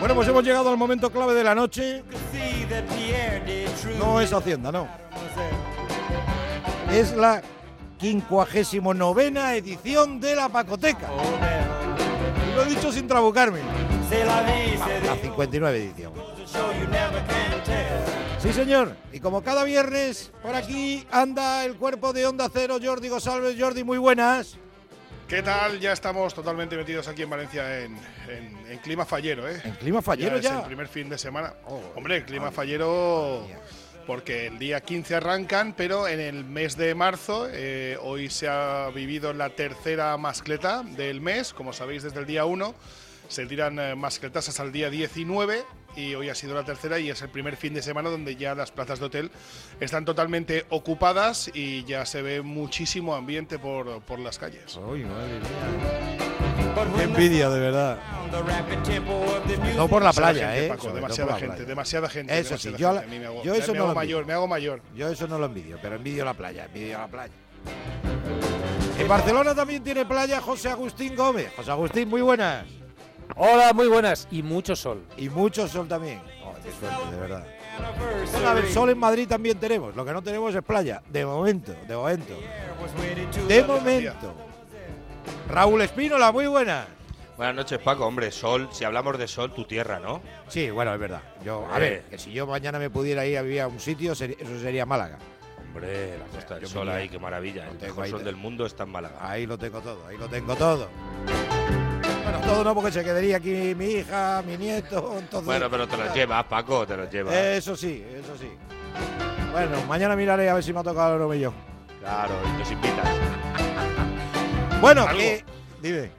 Bueno, pues hemos llegado al momento clave de la noche. No es Hacienda, no. Es la 59 edición de la Pacoteca. Lo he dicho sin trabucarme. La 59 edición. Sí, señor. Y como cada viernes, por aquí anda el cuerpo de Onda Cero, Jordi González. Jordi, muy buenas. ¿Qué tal? Ya estamos totalmente metidos aquí en Valencia en, clima fallero, ¿eh? ¿En clima fallero ya? Es el primer fin de semana. Oh, Hombre, clima fallero porque el día 15 arrancan, pero en el mes de marzo, eh, hoy se ha vivido la tercera mascleta del mes, como sabéis desde el día 1, se tiran eh, mascletas hasta el día 19 y hoy ha sido la tercera y es el primer fin de semana donde ya las plazas de hotel están totalmente ocupadas y ya se ve muchísimo ambiente por, por las calles. Uy, madre mía. Qué envidia, de verdad. No por la playa, ¿eh? demasiada gente, demasiada gente. Eso sí, yo, yo eso me no hago mayor, me hago mayor. Yo eso no lo envidio, pero envidio la playa, envidio la playa. En Barcelona también tiene playa José Agustín Gómez. José Agustín, muy buenas. Hola, muy buenas. Y mucho sol. Y mucho sol también. Oh, qué suerte, de verdad. a ver, sol en Madrid también tenemos. Lo que no tenemos es playa. De momento, de momento. De momento. Raúl Espínola, muy buena. Buenas noches, Paco. Hombre, sol, si hablamos de sol, tu tierra, ¿no? Sí, bueno, es verdad. Yo, a ver, que si yo mañana me pudiera ir a vivir a un sitio, eso sería Málaga. Hombre, la Costa del Sol ahí, qué maravilla. El mejor sol del mundo está en Málaga. Ahí lo tengo todo, ahí lo tengo todo. Todo no, porque se quedaría aquí mi hija, mi nieto. Entonces, bueno, pero te lo llevas, Paco, te lo llevas. Eso sí, eso sí. Bueno, mañana miraré a ver si me ha tocado el novillón. Claro, y nos invitas. bueno, que, dime.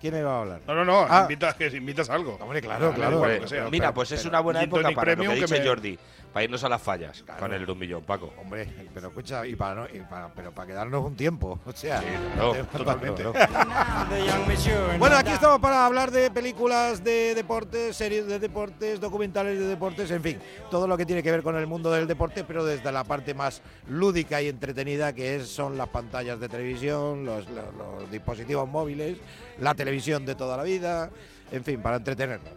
¿Quién iba a hablar? No, no, no, ah. invitas, que invitas algo. Hombre, claro, claro. Mira, pues es una buena época para lo que dice Jordi para irnos a las fallas con el de un millón, Paco. Hombre, pero escucha, y para, no, y para, pero para quedarnos un tiempo, o sea, sí, no, totalmente. bueno, aquí estamos para hablar de películas de deportes, series de deportes, documentales de deportes, en fin, todo lo que tiene que ver con el mundo del deporte, pero desde la parte más lúdica y entretenida que es, son las pantallas de televisión, los, los dispositivos móviles, la televisión de toda la vida, en fin, para entretenernos.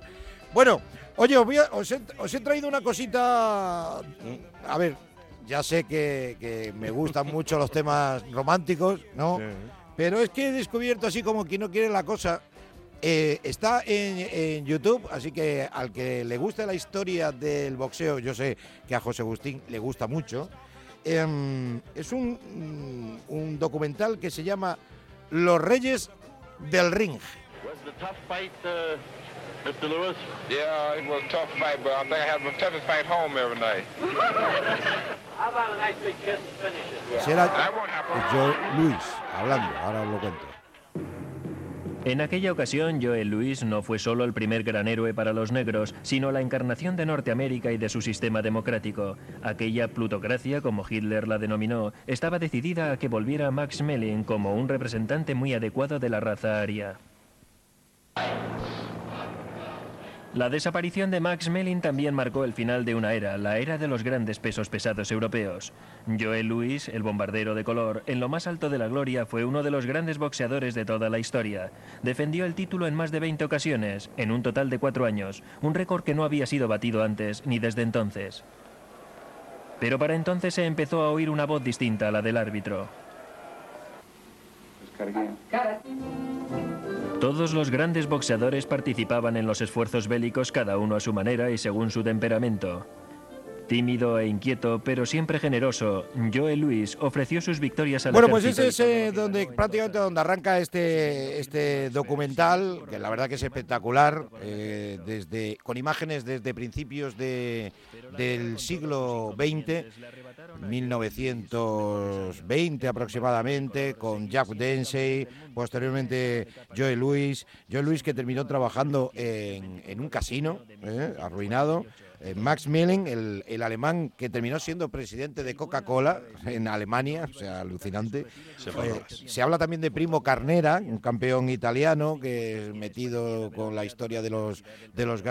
Bueno, Oye, os, he, traído una cosita. A ver, ya sé que, me gustan mucho los temas románticos, ¿no? Pero es que he descubierto así como quien no quiere la cosa. Eh, está en, YouTube, así que al que le guste la historia del boxeo, yo sé que a José Agustín le gusta mucho. Em, es un, un documental que se llama Los Reyes del Ring. Mr. Lewis? Yeah, it was a tough fight, but I think I had the toughest fight home every night. How about a nice big kiss and finish it? Será Joe Luis hablando, ahora os lo cuento. En aquella ocasión, Joel Luis no fue solo el primer gran héroe para los negros, sino la encarnación de Norteamérica y de su sistema democrático. Aquella plutocracia, como Hitler la denominó, estaba decidida a que volviera Max Melling como un representante muy adecuado de la raza aria. La desaparición de Max Melling también marcó el final de una era, la era de los grandes pesos pesados europeos. Joel Louis, el bombardero de color, en lo más alto de la gloria, fue uno de los grandes boxeadores de toda la historia. Defendió el título en más de 20 ocasiones, en un total de cuatro años, un récord que no había sido batido antes ni desde entonces. Pero para entonces se empezó a oír una voz distinta a la del árbitro. Todos los grandes boxeadores participaban en los esfuerzos bélicos cada uno a su manera y según su temperamento. Tímido e inquieto, pero siempre generoso, Joe Luis ofreció sus victorias al Bueno, pues ese es eh, donde prácticamente donde arranca este este documental, que la verdad que es espectacular, eh, desde con imágenes desde principios de, del siglo XX, 1920 aproximadamente, con Jack Densey, posteriormente Joe Luis, Joe Luis que terminó trabajando en, en un casino, eh, arruinado Max Milling, el, alemán que terminó siendo presidente de Coca-Cola en Alemania, o sea, alucinante. Eh, se habla también de Primo Carnera, un campeón italiano que es metido con la historia de los, de los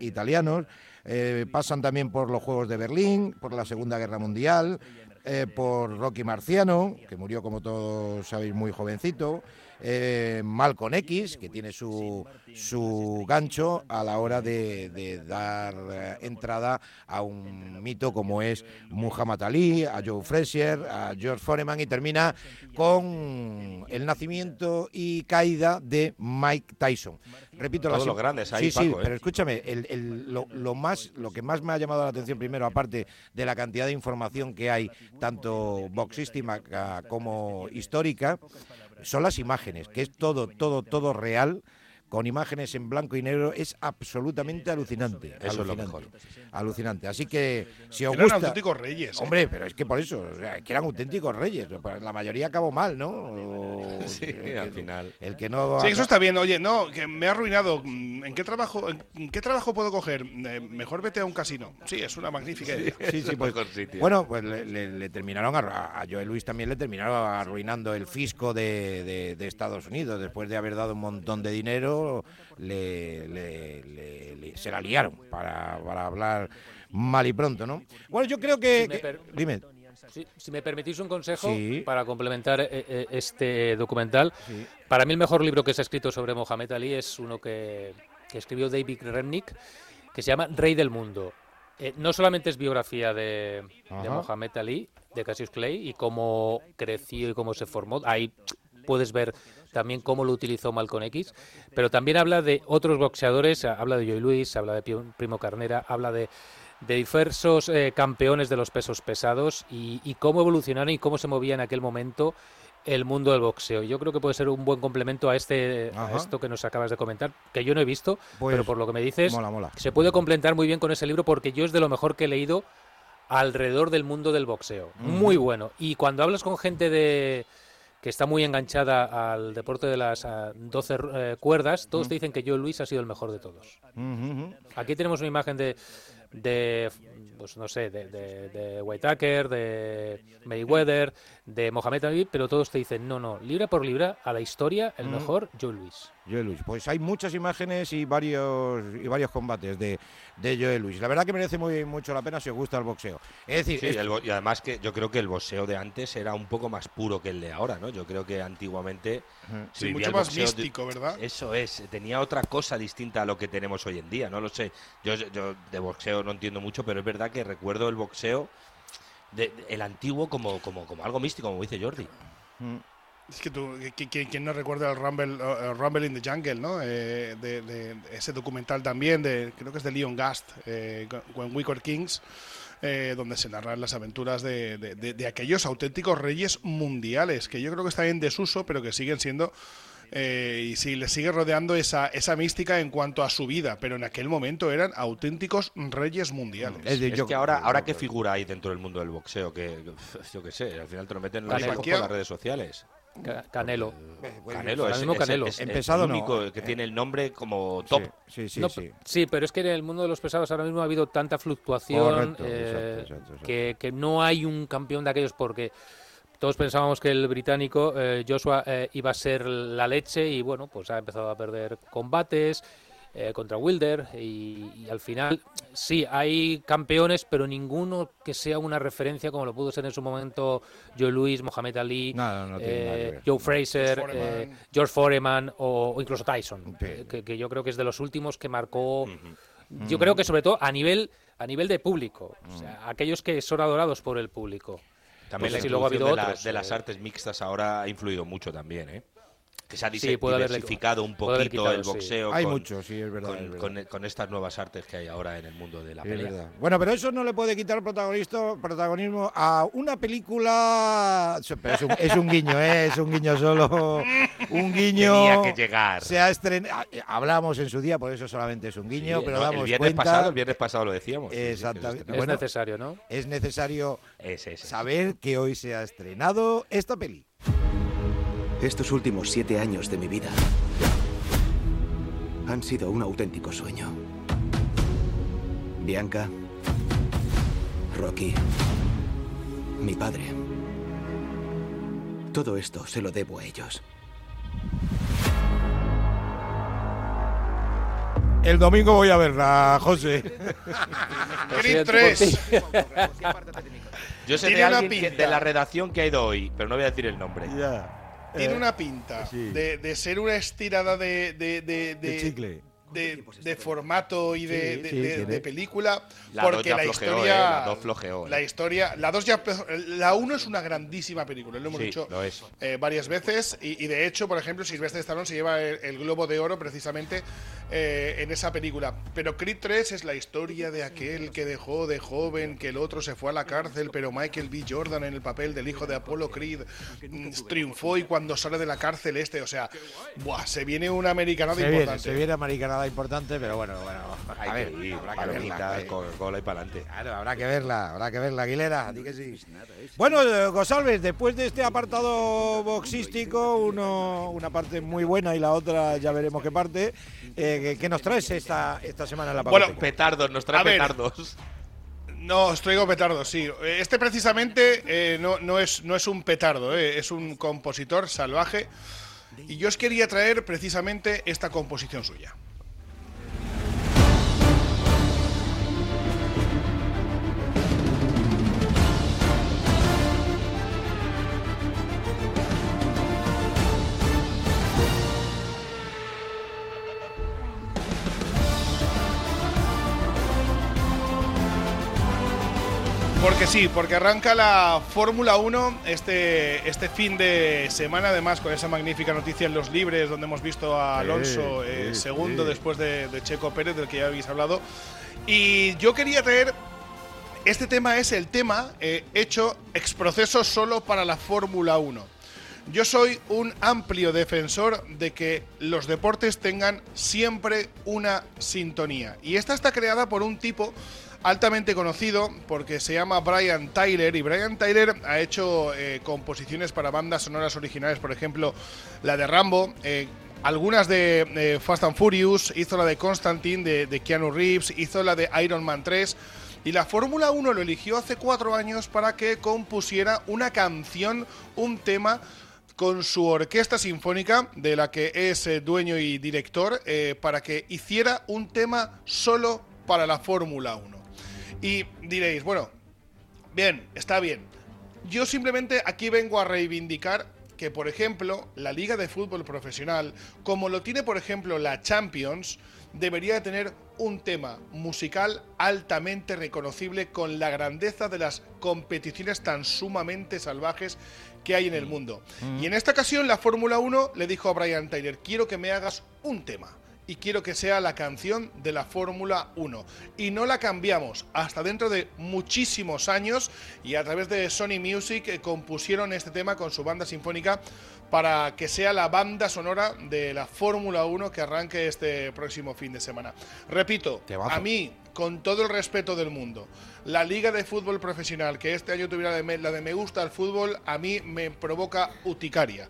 italianos. Eh, pasan también por los Juegos de Berlín, por la Segunda Guerra Mundial, eh, por Rocky Marciano, que murió como todos sabéis muy jovencito, eh, Malcolm X, que tiene su, su gancho a la hora de, dar eh, entrada a un mito como es Muhammad Ali, a Joe Frazier, a George Foreman y termina con el nacimiento y caída de Mike Tyson. Repito, Todos los grandes ahí, Sí, sí, pero escúchame, lo, más, lo que más me ha llamado la atención primero, aparte de la cantidad de información que hay, tanto boxística como histórica, son las imágenes, que es todo, todo, todo real con imágenes en blanco y negro es absolutamente alucinante. Eso es lo mejor. Alucinante. Así que si os eran auténticos reyes. ¿eh? Hombre, pero es que por eso, que eran auténticos reyes. La mayoría acabó mal, ¿no? sí, al final. El que no. Sí, eso está bien. Oye, no, que me ha arruinado. ¿En qué trabajo, en qué trabajo puedo coger? Eh, mejor vete a un casino. Sí, es una magnífica idea. Sí, sí, pues, bueno, pues le, terminaron a, a, Joel Luis también le terminaron arruinando el fisco de Estados Unidos después de haber dado un montón de dinero le, se la liaron para, hablar mal y pronto, ¿no? Bueno, yo creo que... dime. Si, me permitís un consejo para complementar eh, eh, este documental, para mí el mejor libro que se ha escrito sobre Mohamed Ali es uuno que, escribió David Remnick, que se llama Rey del Mundo. Eh, no solamente es biografía de, de, Mohamed Ali, de Cassius Clay, y cómo creció y cómo se formó. Ahí puedes ver también cómo lo utilizó Malcolm X, pero también habla de otros boxeadores, habla de Joey Luis, habla de Primo Carnera, habla de, diversos eh, campeones de los pesos pesados y, cómo evolucionaron y cómo se movía en aquel momento el mundo del boxeo. Yo creo que puede ser un buen complemento a este esto que nos acabas de comentar, que yo no he visto, pues pero por lo que me dices, se puede complementar muy bien con ese libro porque yo es de lo mejor que he leído alrededor del mundo del boxeo. Muy bueno. Y cuando hablas con gente de que está muy enganchada al deporte de las 12 eh, cuerdas, todos te dicen que Joe Luis ha sido el mejor de todos. Aquí tenemos una imagen de, de pues no sé, de, de, de Whitaker, de Mayweather, de Mohamed Ali, pero todos te dicen, no, no, libra por libra, a la historia, el mejor, Joe Luis. Joe Luis. Pues hay muchas imágenes y varios y varios combates de, de Joe Luis. La verdad que merece muy mucho la pena si os gusta el boxeo. Es decir, y además que yo creo que el boxeo de antes era un poco más puro que el de ahora, ¿no? Yo creo que antiguamente sí, mucho más místico, ¿verdad? Eso es, tenía otra cosa distinta a lo que tenemos hoy en día, no lo sé. Yo, yo de boxeo no entiendo mucho, pero es verdad que recuerdo el boxeo de, el antiguo como, como, como algo místico, como dice Jordi. Mm. Es que tú, ¿quién no recuerda el Rumble, uh, Rumble in the Jungle, ¿no? Eh, de, ese documental también, de, creo que es de Leon Gast, eh, When We Kings, eh, donde se narran las aventuras de, de, aquellos auténticos reyes mundiales, que yo creo que están en desuso, pero que siguen siendo eh, y sí, le sigue rodeando esa, esa mística en cuanto a su vida, pero en aquel momento eran auténticos reyes mundiales. Es, que ahora, ahora qué figura hay dentro del mundo del boxeo, que yo qué sé, al final te lo meten en las redes sociales. Canelo. Eh, Canelo, es, mismo Canelo. Empezado el único que tiene el nombre como top. Sí, sí, sí, sí, pero es que en el mundo de los pesados ahora mismo ha habido tanta fluctuación eh, que, que, no hay un campeón de aquellos porque todos pensábamos que el británico eh, Joshua eh, iba a ser la leche y bueno, pues ha empezado a perder combates eh, contra Wilder y, al final sí, hay campeones, pero ninguno que sea una referencia como lo pudo ser en su momento Joe Louis, Mohamed Ali, Joe Fraser, George Foreman, o, incluso Tyson, que, yo creo que es de los últimos que marcó... Yo creo que sobre todo a nivel a nivel de público, o sea, aquellos que son adorados por el público. También pues la luego ha habido de, de las artes mixtas ahora ha influido mucho también, ¿eh? Que se ha diversificado un poquito el boxeo. Hay mucho, sí, es verdad, con, estas nuevas artes que hay ahora en el mundo de la pelea. Bueno, pero eso no le puede quitar protagonismo a una película. es, un, guiño, ¿eh? es un guiño solo. Un guiño. Tenía que llegar. Se ha estrenado. Ah, eh, hablamos en su día, por eso solamente es un guiño, pero damos el viernes Pasado, el viernes pasado lo decíamos. Exactamente. Es necesario, ¿no? Es necesario saber que hoy se ha estrenado esta peli. Estos últimos siete años de mi vida han sido un auténtico sueño. Bianca, Rocky, mi padre. Todo esto se lo debo a ellos. El domingo voy a verla, José. Creed 3. Yo sé de alguien de la redacción que ha ido hoy, pero no voy a decir el nombre. Tiene eh, una pinta de, ser una estirada de, de chicle de, formato y de, película porque la historia eh, la dos flojeó, la historia la dos ya la uno es una grandísima película lo hemos dicho eh, varias veces y, de hecho por ejemplo Sylvester Stallone se lleva el, globo de oro precisamente eh, en esa película pero Creed 3 es la historia de aquel que dejó de joven que el otro se fue a la cárcel pero Michael B. Jordan en el papel del hijo de Apollo Creed mm, triunfó y cuando sale de la cárcel este o sea buah, se viene una americanada importante. se viene americanada importante, pero bueno, bueno, a ver, habrá que verla. Coca-Cola y para adelante. Claro, habrá que verla, habrá que verla, Aguilera, di que sí. Bueno, eh, Gosalves, después de este apartado boxístico, uno, una parte muy buena y la otra ya veremos qué parte, eh, ¿qué nos traes esta, esta semana en la Bueno, petardos, nos trae petardos. No, os traigo petardos, sí. Este precisamente eh, no, no, es, no es un petardo, es un compositor salvaje. Y yo os quería traer precisamente esta composición suya. Porque sí, porque arranca la Fórmula 1 este, este fin de semana, además con esa magnífica noticia en los libres, donde hemos visto a Alonso eh, segundo después de, Checo Pérez, del que ya habéis hablado. Y yo quería traer, este tema es el tema eh, hecho exproceso solo para la Fórmula 1. Yo soy un amplio defensor de que los deportes tengan siempre una sintonía. Y esta está creada por un tipo altamente conocido porque se llama Brian Tyler y Brian Tyler ha hecho eh, composiciones para bandas sonoras originales, por ejemplo, la de Rambo. Eh, algunas de eh, Fast and Furious, hizo la de Constantine de, de Keanu Reeves, hizo la de Iron Man 3 y la Fórmula 1 lo eligió hace cuatro años para que compusiera una canción, un tema con su orquesta sinfónica, de la que es dueño y director, para que hiciera un tema solo para la Fórmula 1. Y diréis, bueno, bien, está bien. Yo simplemente aquí vengo a reivindicar que, por ejemplo, la Liga de Fútbol Profesional, como lo tiene, por ejemplo, la Champions, debería tener un tema musical altamente reconocible con la grandeza de las competiciones tan sumamente salvajes que hay en el mundo. Mm. Y en esta ocasión la Fórmula 1 le dijo a Brian Tyler, quiero que me hagas un tema y quiero que sea la canción de la Fórmula 1. Y no la cambiamos hasta dentro de muchísimos años y a través de Sony Music eh, compusieron este tema con su banda sinfónica para que sea la banda sonora de la Fórmula 1 que arranque este próximo fin de semana. Repito, a mí, con todo el respeto del mundo, la Liga de Fútbol Profesional, que este año tuviera la de Me gusta el fútbol, a mí me provoca uticaria.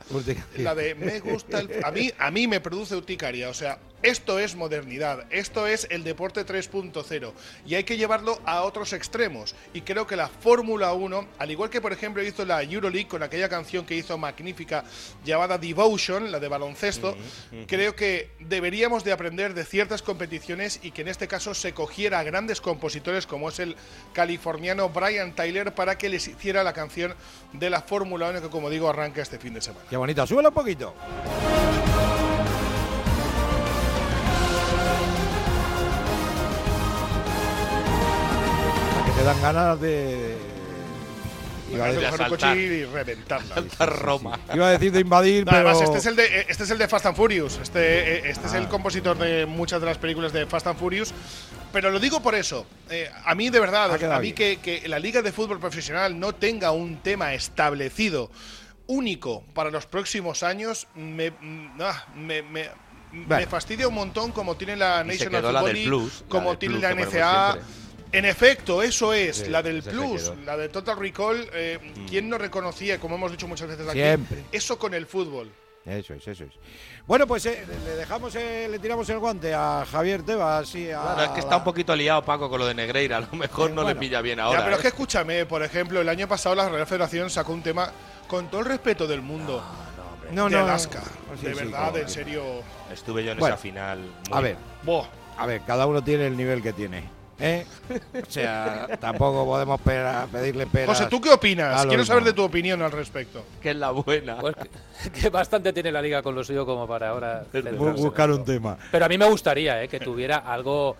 La de Me gusta el a mí a mí me produce uticaria, o sea, esto es modernidad, esto es el deporte 3.0 y hay que llevarlo a otros extremos. Y creo que la Fórmula 1, al igual que por ejemplo hizo la Euroleague con aquella canción que hizo magnífica llamada Devotion, la de baloncesto, creo que deberíamos de aprender de ciertas competiciones y que en este caso se cogiera a grandes compositores como es el californiano Brian Tyler para que les hiciera la canción de la Fórmula 1 que como digo arranca este fin de semana. Qué bonita, súbelo un poquito. Me dan ganas de. Iba a decir, un coche y reventarla. Roma. Iba a decir de invadir, pero. Además, este es, el de, este es el de Fast and Furious. Este, eh, este es el ah. compositor de muchas de las películas de Fast and Furious. Pero lo digo por eso. Eh, a mí, de verdad, a mí que, que la Liga de Fútbol Profesional no tenga un tema establecido único para los próximos años, me, mm, ah, me, me, me, fastidia un montón como tiene la National Football League, como tiene la NCA. En efecto, eso es, la del Plus, la de Total Recall. Eh, mm. ¿Quién no reconocía, como hemos dicho muchas veces aquí, Siempre. eso con el fútbol? Eso es, eso es. Bueno, pues eh, le dejamos, eh, le tiramos el guante a Javier Tebas. Sí, a, es que está un poquito liado Paco con lo de Negreira, a lo mejor no le pilla bien ahora. pero es que escúchame, por ejemplo, el año pasado la Real Federación sacó un tema con todo el respeto del mundo. No, no, de Alaska. de verdad, en serio. Estuve yo en esa final. A ver. A ver, cada uno tiene el nivel que tiene. ¿Eh? O sea, tampoco podemos pedirle peras. José, ¿tú qué opinas? Quiero saber de tu opinión al respecto. Que es la buena. Pues que, bastante tiene la liga con lo suyo como para ahora buscar un tema. Pero a mí me gustaría ¿eh? que tuviera algo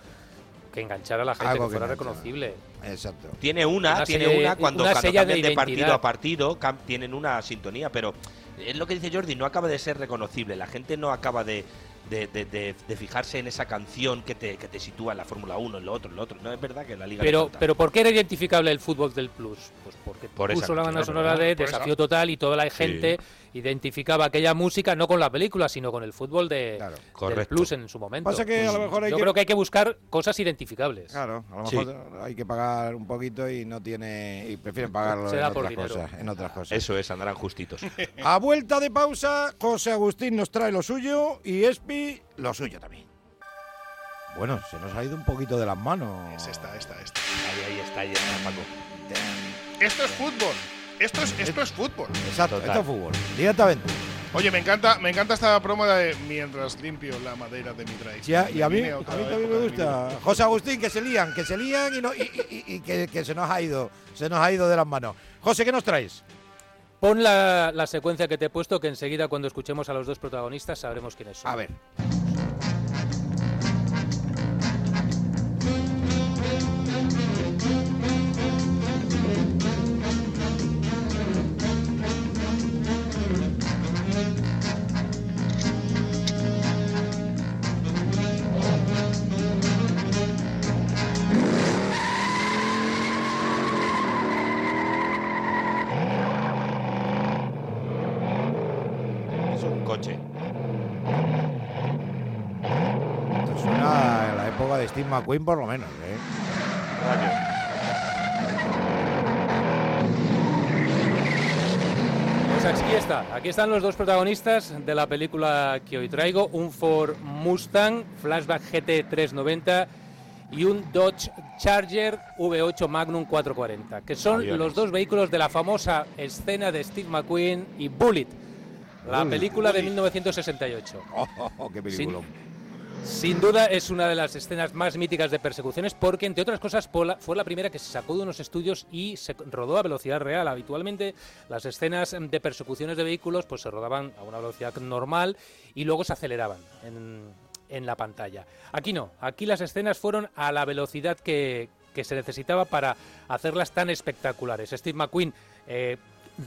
que enganchara a la gente, que fuera reconocible. Exacto. Tiene una, tiene una cuando, una cambian de, partido a partido, tienen una sintonía, pero es lo que dice Jordi, no acaba de ser reconocible. La gente no acaba de, de, fijarse en esa canción que te, que te sitúa en la Fórmula 1, en lo otro, en lo otro. No es verdad que la Liga. Pero, pero ¿por qué era identificable el fútbol del Plus? Pues porque por puso la banda sonora de Desafío Total y toda la gente identificaba aquella música no con la película, sino con el fútbol de del Plus en su momento. Pasa que a lo mejor hay Yo creo que hay que buscar cosas identificables. Claro, a lo mejor hay que pagar un poquito y no tiene y prefieren pagarlo en, otras cosas, en otras cosas. Eso es, andarán justitos. a vuelta de pausa, José Agustín nos trae lo suyo y Espi lo suyo también. Bueno, se nos ha ido un poquito de las manos. Es esta, esta, esta. Ahí, ahí está, ahí está, Paco. Esto es fútbol. Esto es, esto es fútbol. Exacto, esto es fútbol. Directamente. Oye, me encanta, me encanta esta promo de mientras limpio la madera de mi drive. Ya, y a mí, a mí también me gusta. José Agustín, que se lían, que se lían y, no, y, que, que, se nos ha ido, se nos ha ido de las manos. José, ¿qué nos traes? Pon la, la secuencia que te he puesto, que enseguida cuando escuchemos a los dos protagonistas sabremos quiénes son. A ver. Steve McQueen por lo menos. ¿eh? Pues aquí está, aquí están los dos protagonistas de la película que hoy traigo, un Ford Mustang Flashback GT 390 y un Dodge Charger V8 Magnum 440, que son los dos vehículos de la famosa escena de Steve McQueen y Bullet, la película de 1968. ¡Qué película! Sin duda es una de las escenas más míticas de persecuciones porque, entre otras cosas, fue la primera que se sacó de unos estudios y se rodó a velocidad real. Habitualmente las escenas de persecuciones de vehículos pues se rodaban a una velocidad normal y luego se aceleraban en, la pantalla. Aquí no, aquí las escenas fueron a la velocidad que, se necesitaba para hacerlas tan espectaculares. Steve McQueen eh,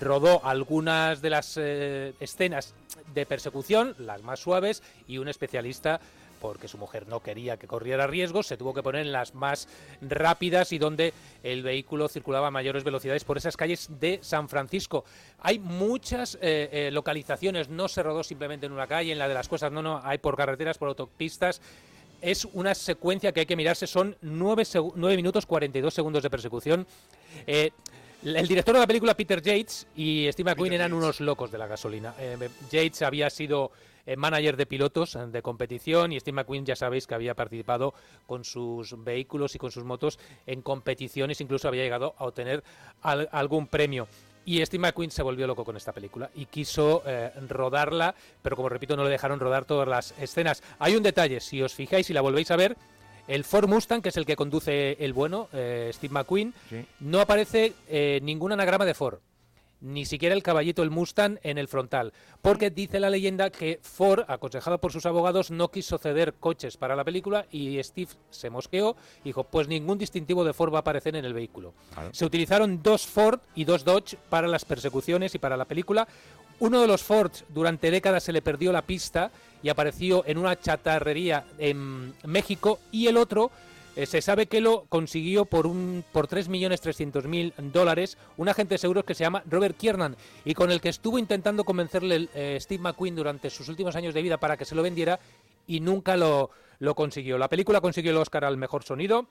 rodó algunas de las eh, escenas de persecución, las más suaves, y un especialista porque su mujer no quería que corriera riesgos, se tuvo que poner en las más rápidas y donde el vehículo circulaba a mayores velocidades por esas calles de San Francisco. Hay muchas eh, eh, localizaciones, no se rodó simplemente en una calle, en la de las cosas, no, no, hay por carreteras, por autopistas es una secuencia que hay que mirarse, son 9, minutos 42 segundos de persecución. Eh, el director de la película, Peter Yates, y Steve McQueen eran unos locos de la gasolina. Yates había sido eh, manager de pilotos eh, de competición y Steve McQueen ya sabéis que había participado con sus vehículos y con sus motos en competiciones, incluso había llegado a obtener algún premio. Y Steve McQueen se volvió loco con esta película y quiso eh, rodarla, pero como repito, no le dejaron rodar todas las escenas. Hay un detalle, si os fijáis y la volvéis a ver, el Ford Mustang, que es el que conduce el bueno, Steve McQueen, no aparece ningún anagrama de Ford ni siquiera el caballito, el Mustang, en el frontal. Porque dice la leyenda que Ford, aconsejado por sus abogados, no quiso ceder coches para la película y Steve se mosqueó y dijo, pues ningún distintivo de Ford va a aparecer en el vehículo. Se utilizaron dos Ford y dos Dodge para las persecuciones y para la película. Uno de los Ford durante décadas se le perdió la pista y apareció en una chatarrería en México y el otro eh, se sabe que lo consiguió por un por 3.300.000 dólares un agente de seguros que se llama Robert Kiernan y con el que estuvo intentando convencerle eh, Steve McQueen durante sus últimos años de vida para que se lo vendiera y nunca lo, lo consiguió. La película consiguió el Oscar al mejor sonido.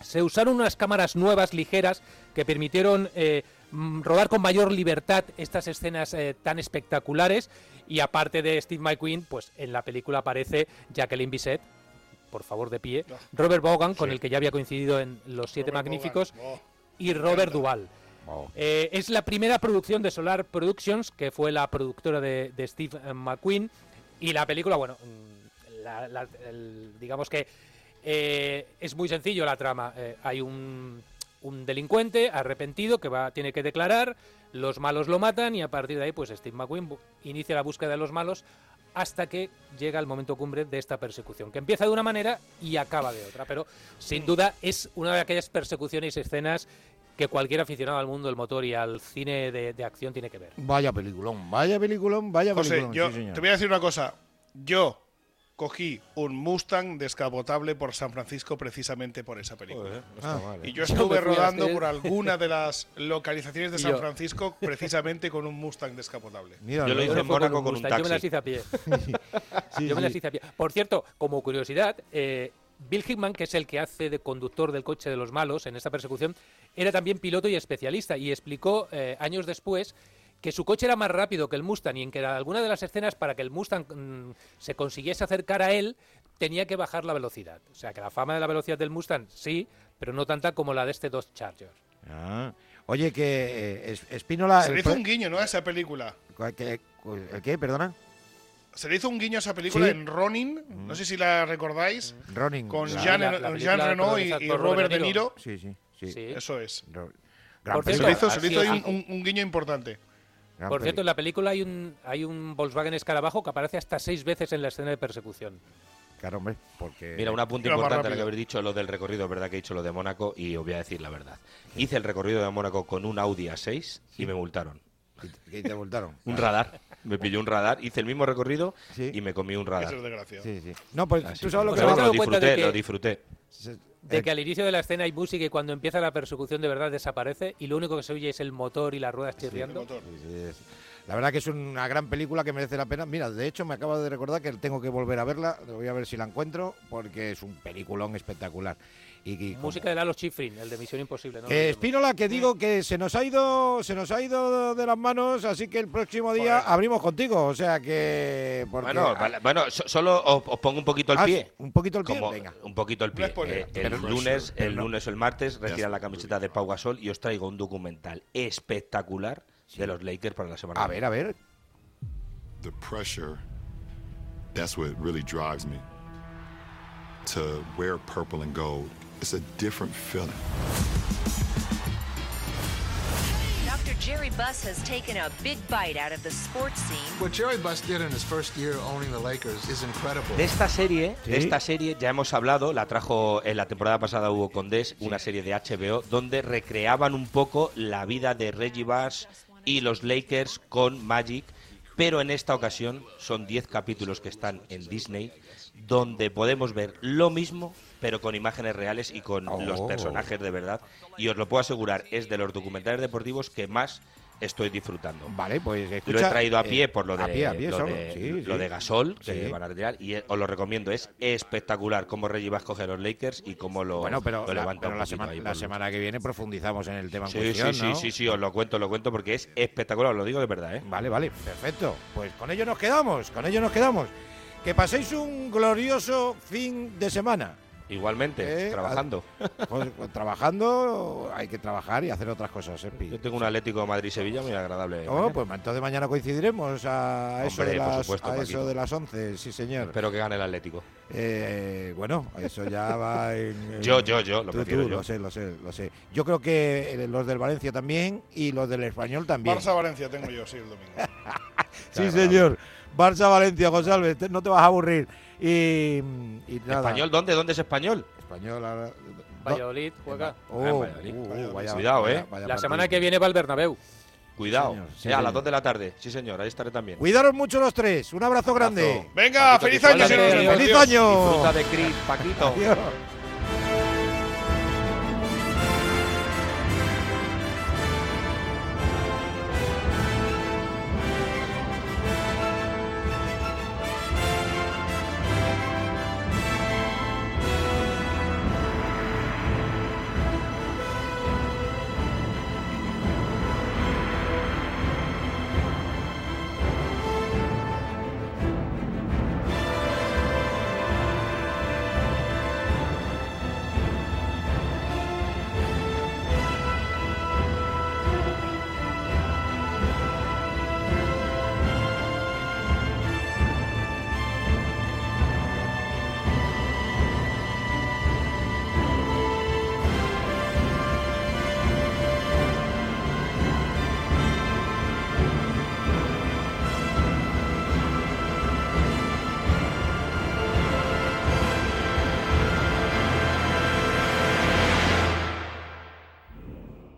Se usaron unas cámaras nuevas, ligeras, que permitieron eh, mm, rodar con mayor libertad estas escenas tan espectaculares. Y aparte de Steve McQueen, pues en la película aparece Jacqueline Bisset, por favor de pie, Robert Vaughan, con el que ya había coincidido en Los Siete Magníficos, y Robert Duvall. Eh, es la primera producción de Solar Productions, que fue la productora de, Steve McQueen, y la película, bueno, mm, digamos que es muy sencillo la trama. hay un, un, delincuente arrepentido que va, tiene que declarar, los malos lo matan y a partir de ahí, pues Steve McQueen inicia la búsqueda de los malos hasta que llega el momento cumbre de esta persecución, que empieza de una manera y acaba de otra. Pero sin duda es una de aquellas persecuciones y escenas que cualquier aficionado al mundo del motor y al cine de, acción tiene que ver. Vaya peliculón, vaya peliculón, vaya José, Yo te voy a decir una cosa. Yo cogí un Mustang descapotable por San Francisco precisamente por esa película. Ah. Y yo estuve rodando por alguna de las localizaciones de San Francisco precisamente con un Mustang descapotable. yo lo hice en Mónaco con un taxi. Yo me las hice a pie. yo me las hice a pie. Por cierto, como curiosidad, eh, Bill Hickman, que es el que hace de conductor del coche de los malos en esta persecución, era también piloto y especialista y explicó eh, años después que su coche era más rápido que el Mustang y en que en alguna de las escenas para que el Mustang mm, se consiguiese acercar a él tenía que bajar la velocidad. O sea, que la fama de la velocidad del Mustang sí, pero no tanta como la de este dos Charger. Ah. Oye, que eh, Espínola... Se le hizo un guiño, ¿no? A esa película. ¿Qué, qué perdona? Se le hizo un guiño a esa película en Ronin, no sé si la recordáis. Ronin. Con Jean, Reno y, Robert De Niro. Sí, sí, sí. Eso es. se le hizo, se le hizo un, guiño importante. Por cierto, en la película hay un, hay un Volkswagen Escarabajo que aparece hasta seis veces en la escena de persecución. Claro, hombre, porque... Mira, un apunte importante lo que habéis dicho, lo del recorrido, es verdad que he dicho lo de Mónaco y os voy a decir la verdad. Hice el recorrido de Mónaco con un Audi A6 y me multaron. ¿Qué te multaron? un radar. Me pilló un radar, hice el mismo recorrido y me comí un radar. Eso es Sí, sí. No, pues tú sabes lo que... lo disfruté, lo disfruté de que al inicio de la escena hay música y cuando empieza la persecución de verdad desaparece y lo único que se oye es el motor y las ruedas chirriando. la verdad que es una gran película que merece la pena. Mira, de hecho me acabo de recordar que tengo que volver a verla, voy a ver si la encuentro porque es un peliculón espectacular. Música de Lalo Schifrin, el de Misión Imposible. ¿no? Eh, Espínola, que digo que se nos ha ido se nos ha ido de las manos, así que el próximo día abrimos contigo. O sea que. bueno, bueno, solo os, pongo un poquito el ah, pie. Un poquito el pie, venga. Un poquito el pie. Eh, el lunes, el lunes o el martes retiran la camiseta de Pau Gasol y os traigo un documental espectacular de los Lakers para la semana. A ver, a ver. The pressure, that's what really drives me. To wear purple and gold. It's a different feeling. Dr. Jerry Buss has taken a big bite out of the sports scene. What Jerry Buss did in his first year owning the Lakers is incredible. De esta serie, ¿Sí? de esta serie ya hemos hablado, la trajo en la temporada pasada Hugo Condés, una serie de HBO donde recreaban un poco la vida de Reggie Buss y los Lakers con Magic, pero en esta ocasión son 10 capítulos que están en Disney donde podemos ver lo mismo pero con imágenes reales y con los oh. personajes de verdad. Y os lo puedo asegurar, es de los documentales deportivos que más estoy disfrutando. Vale, pues Lo he traído a pie por lo de, lo, de Gasol, que van a retirar, y os lo recomiendo. Es espectacular cómo Reggie va a escoger los Lakers y cómo lo, bueno, pero levanta la, semana, la semana que viene profundizamos en el tema sí, sí, sí, sí, sí, os lo cuento, lo cuento porque es espectacular, os lo digo de verdad. ¿eh? Vale, vale, perfecto. Pues con ello nos quedamos, con ello nos quedamos. Que paséis un glorioso fin de semana. Igualmente, eh, trabajando. Pues, pues, trabajando, hay que trabajar y hacer otras cosas. ¿eh, Yo tengo un Atlético Madrid-Sevilla muy agradable. Oh, pues entonces mañana coincidiremos a, eso, de las, a eso de las 11, sí señor. Espero que gane el Atlético. Eh, bueno, eso ya va en... yo, yo, yo, lo prefiero yo. Lo sé, lo sé, lo sé. Yo creo que los del Valencia también y los del Español también. Barça-Valencia tengo yo, sí, el domingo. sí, señor. Barça-Valencia, José Alves, no te vas a aburrir. Y, ¿Español dónde? ¿Dónde es español? Español. Valladolid juega. Oh, ah, uh, Cuidado, ¿eh? la semana que viene va el Bernabéu. Cuidado. a las 2 de la tarde. Sí, señor, ahí estaré también. Cuidaros mucho los tres. Un abrazo grande. Venga, feliz año. Feliz año. Disfruta de Chris, Paquito.